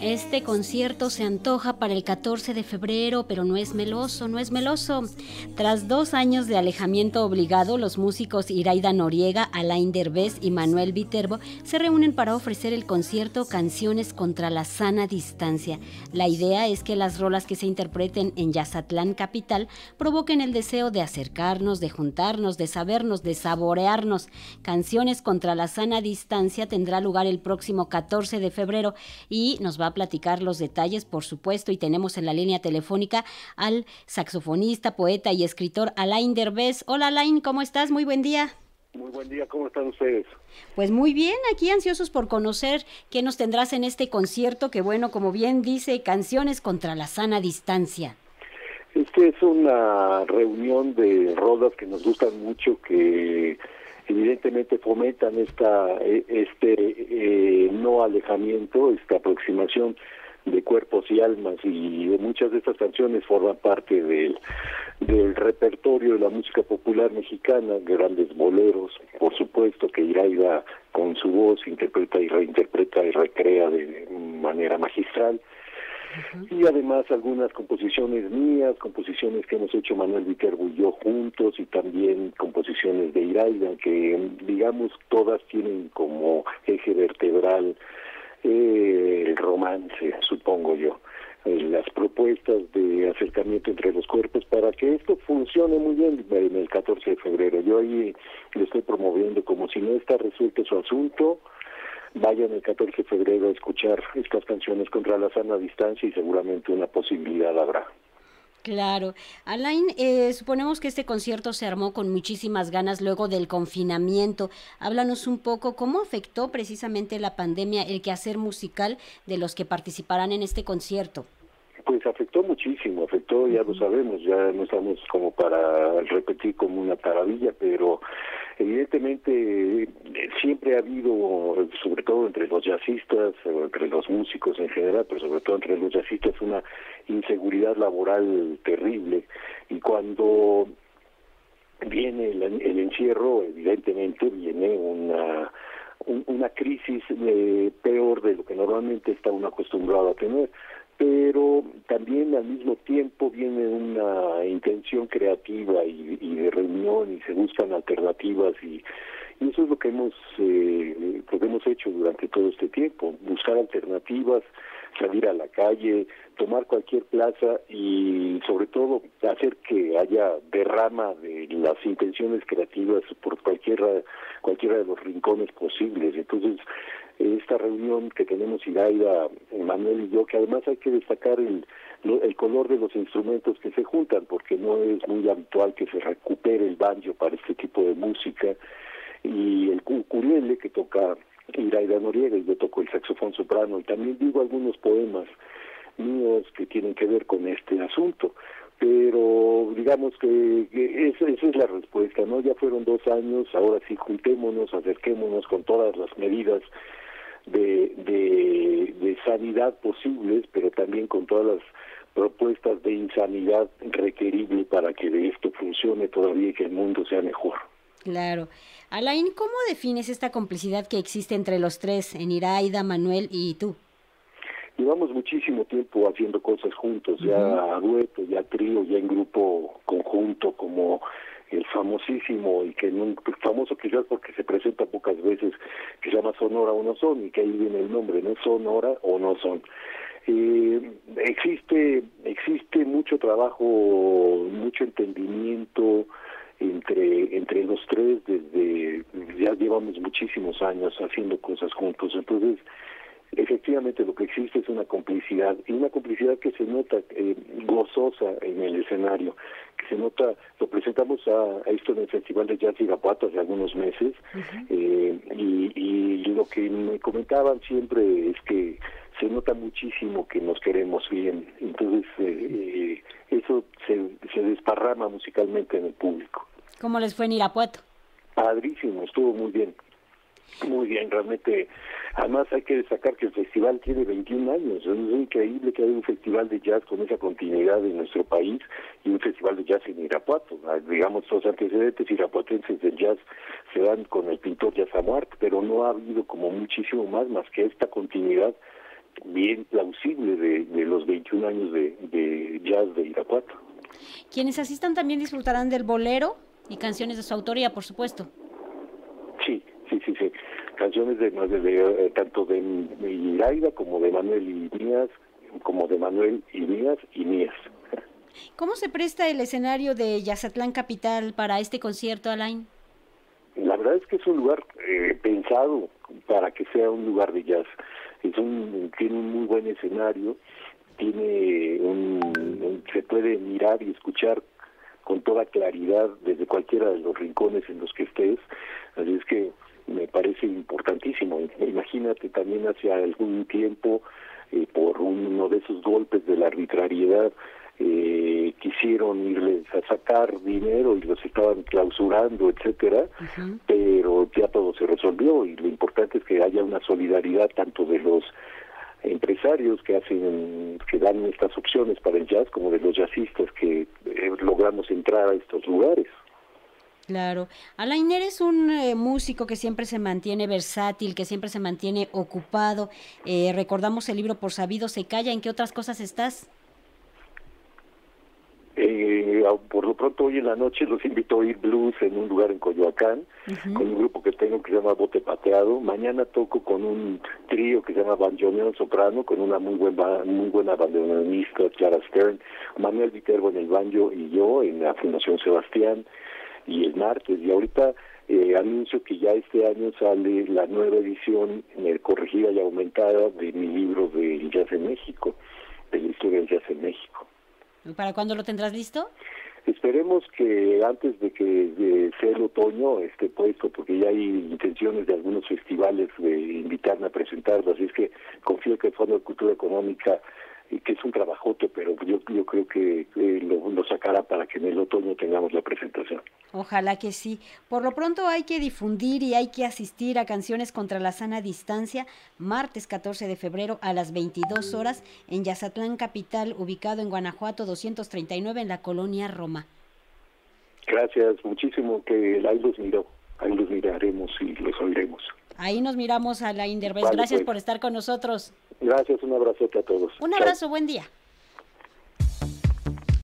Este concierto se antoja para el 14 de febrero, pero no es meloso, no es meloso. Tras dos años de alejamiento obligado, los músicos Iraida Noriega, Alain Derbez y Manuel Viterbo se reúnen para ofrecer el concierto Canciones contra la sana distancia. La idea es que las rolas que se interpreten en Yazatlán Capital provoquen el deseo de acercarnos, de juntarnos, de sabernos, de saborearnos. Canciones contra la sana distancia tendrá lugar el próximo 14 de febrero y nos va a platicar los detalles, por supuesto, y tenemos en la línea telefónica al saxofonista, poeta y escritor Alain Derbez. Hola Alain, ¿cómo estás? Muy buen día. Muy buen día, ¿cómo están ustedes? Pues muy bien, aquí ansiosos por conocer qué nos tendrás en este concierto que, bueno, como bien dice, canciones contra la sana distancia. Este es una reunión de rodas que nos gustan mucho, que evidentemente fomentan esta e, este eh, no alejamiento, esta aproximación de cuerpos y almas y muchas de estas canciones forman parte del, del repertorio de la música popular mexicana, grandes boleros, por supuesto que Iraida con su voz interpreta y reinterpreta y recrea de manera magistral y además algunas composiciones mías, composiciones que hemos hecho Manuel Viterbo y yo juntos y también composiciones de Iraida que digamos todas tienen como eje vertebral eh, el romance, supongo yo las propuestas de acercamiento entre los cuerpos para que esto funcione muy bien en el 14 de febrero. Yo ahí lo estoy promoviendo como si no está resuelto su asunto, vayan el 14 de febrero a escuchar estas canciones contra la sana distancia y seguramente una posibilidad habrá. Claro. Alain, eh, suponemos que este concierto se armó con muchísimas ganas luego del confinamiento. Háblanos un poco cómo afectó precisamente la pandemia el quehacer musical de los que participarán en este concierto. Pues afectó muchísimo, afectó, ya lo sabemos, ya no estamos como para repetir como una taravilla, pero evidentemente siempre ha habido, sobre todo entre los jazzistas, entre los músicos en general, pero sobre todo entre los jazzistas, una inseguridad laboral terrible. Y cuando viene el, encierro, evidentemente viene una una crisis eh, peor de lo que normalmente está uno acostumbrado a tener pero también al mismo tiempo viene una intención creativa y, de reunión y se buscan alternativas y, eso es lo que hemos eh, lo que hemos hecho durante todo este tiempo buscar alternativas salir a la calle tomar cualquier plaza y sobre todo hacer que haya derrama de las intenciones creativas por cualquiera cualquiera de los rincones posibles. Entonces esta reunión que tenemos Iraida, Manuel y yo, que además hay que destacar el, el color de los instrumentos que se juntan, porque no es muy habitual que se recupere el banjo para este tipo de música, y el ukulele que toca Iraida Noriega, y yo toco el saxofón soprano, y también digo algunos poemas míos que tienen que ver con este asunto pero digamos que, esa, es la respuesta, ¿no? Ya fueron dos años, ahora sí juntémonos, acerquémonos con todas las medidas de, de, sanidad posibles, pero también con todas las propuestas de insanidad requerible para que esto funcione todavía y que el mundo sea mejor. Claro. Alain, ¿cómo defines esta complicidad que existe entre los tres, en Iraida, Manuel y tú? Llevamos muchísimo tiempo haciendo cosas juntos, ya a dueto, ya trío, ya en grupo conjunto, como el famosísimo y que famoso quizás porque se presenta pocas veces que se llama Sonora o no son y que ahí viene el nombre no Sonora o no son. Eh, existe existe mucho trabajo mucho entendimiento entre entre los tres desde ya llevamos muchísimos años haciendo cosas juntos. Entonces efectivamente lo que existe es una complicidad y una complicidad que se nota eh, gozosa en el escenario se nota lo presentamos a, esto en el festival de jazz Irapuato hace algunos meses eh, y, y, lo que me comentaban siempre es que se nota muchísimo que nos queremos bien entonces eh, eso se, se desparrama musicalmente en el público ¿Cómo les fue en Irapuato? Padrísimo, estuvo muy bien. Muy bien, realmente. Además hay que destacar que el festival tiene 21 años. Es increíble que haya un festival de jazz con esa continuidad en nuestro país y un festival de jazz en Irapuato. Ah, digamos, los antecedentes irapuatenses del jazz se dan con el pintor Jazz Amuart, pero no ha habido como muchísimo más, más que esta continuidad bien plausible de, los 21 años de, de jazz de Irapuato. Quienes asistan también disfrutarán del bolero y canciones de su autoría, por supuesto. Sí, sí, sí, sí. Canciones de, de, eh, tanto de Iraida como de Manuel y Mías, como de Manuel y Mías y Mías. ¿Cómo se presta el escenario de Yazatlán Capital para este concierto, Alain? La verdad es que es un lugar eh, pensado para que sea un lugar de jazz. Es un, tiene un muy buen escenario, tiene un, se puede mirar y escuchar con toda claridad desde cualquiera de los rincones en los que estés. Así es que me parece importantísimo. Imagínate también hace algún tiempo, eh, por uno de esos golpes de la arbitrariedad, eh, quisieron irles a sacar dinero y los estaban clausurando, etcétera, pero ya todo se resolvió y lo importante es que haya una solidaridad tanto de los empresarios que hacen que dan estas opciones para el jazz como de los jazzistas que eh, logramos entrar a estos lugares. Claro. Alain, eres un eh, músico que siempre se mantiene versátil, que siempre se mantiene ocupado. recordamos el libro Por Sabido se calla. ¿En qué otras cosas estás? Eh, por lo pronto hoy en la noche los invito a oír blues en un lugar en Coyoacán, con un grupo que tengo que se llama Bote Pateado. Mañana toco con un trío que se llama Banjoneon Soprano, con una muy buena, muy buena bandoneonista, Clara Stern, Manuel Viterbo en el banjo y yo en la Fundación Sebastián y el martes. Y ahorita eh, anuncio que ya este año sale la nueva edición eh, corregida y aumentada de mi libro de Jazz en México, de la historia del jazz en México. ¿Para cuándo lo tendrás listo? Esperemos que antes de que sea el otoño esté puesto, porque ya hay intenciones de algunos festivales de invitarme a presentarlo, así es que confío que el Fondo de Cultura Económica que es un trabajote, pero yo, yo creo que lo, sacará para que en el otoño tengamos la presentación. Ojalá que sí. Por lo pronto hay que difundir y hay que asistir a Canciones contra la Sana Distancia, martes 14 de febrero a las 22 horas en Yazatlán Capital, ubicado en Guanajuato 239 en la colonia Roma. Gracias, muchísimo que ahí los miró, ahí los miraremos y los oiremos. Ahí nos miramos a la Inderbez. Gracias pues. por estar con nosotros. Gracias, un abrazote a todos. Un abrazo, buen día.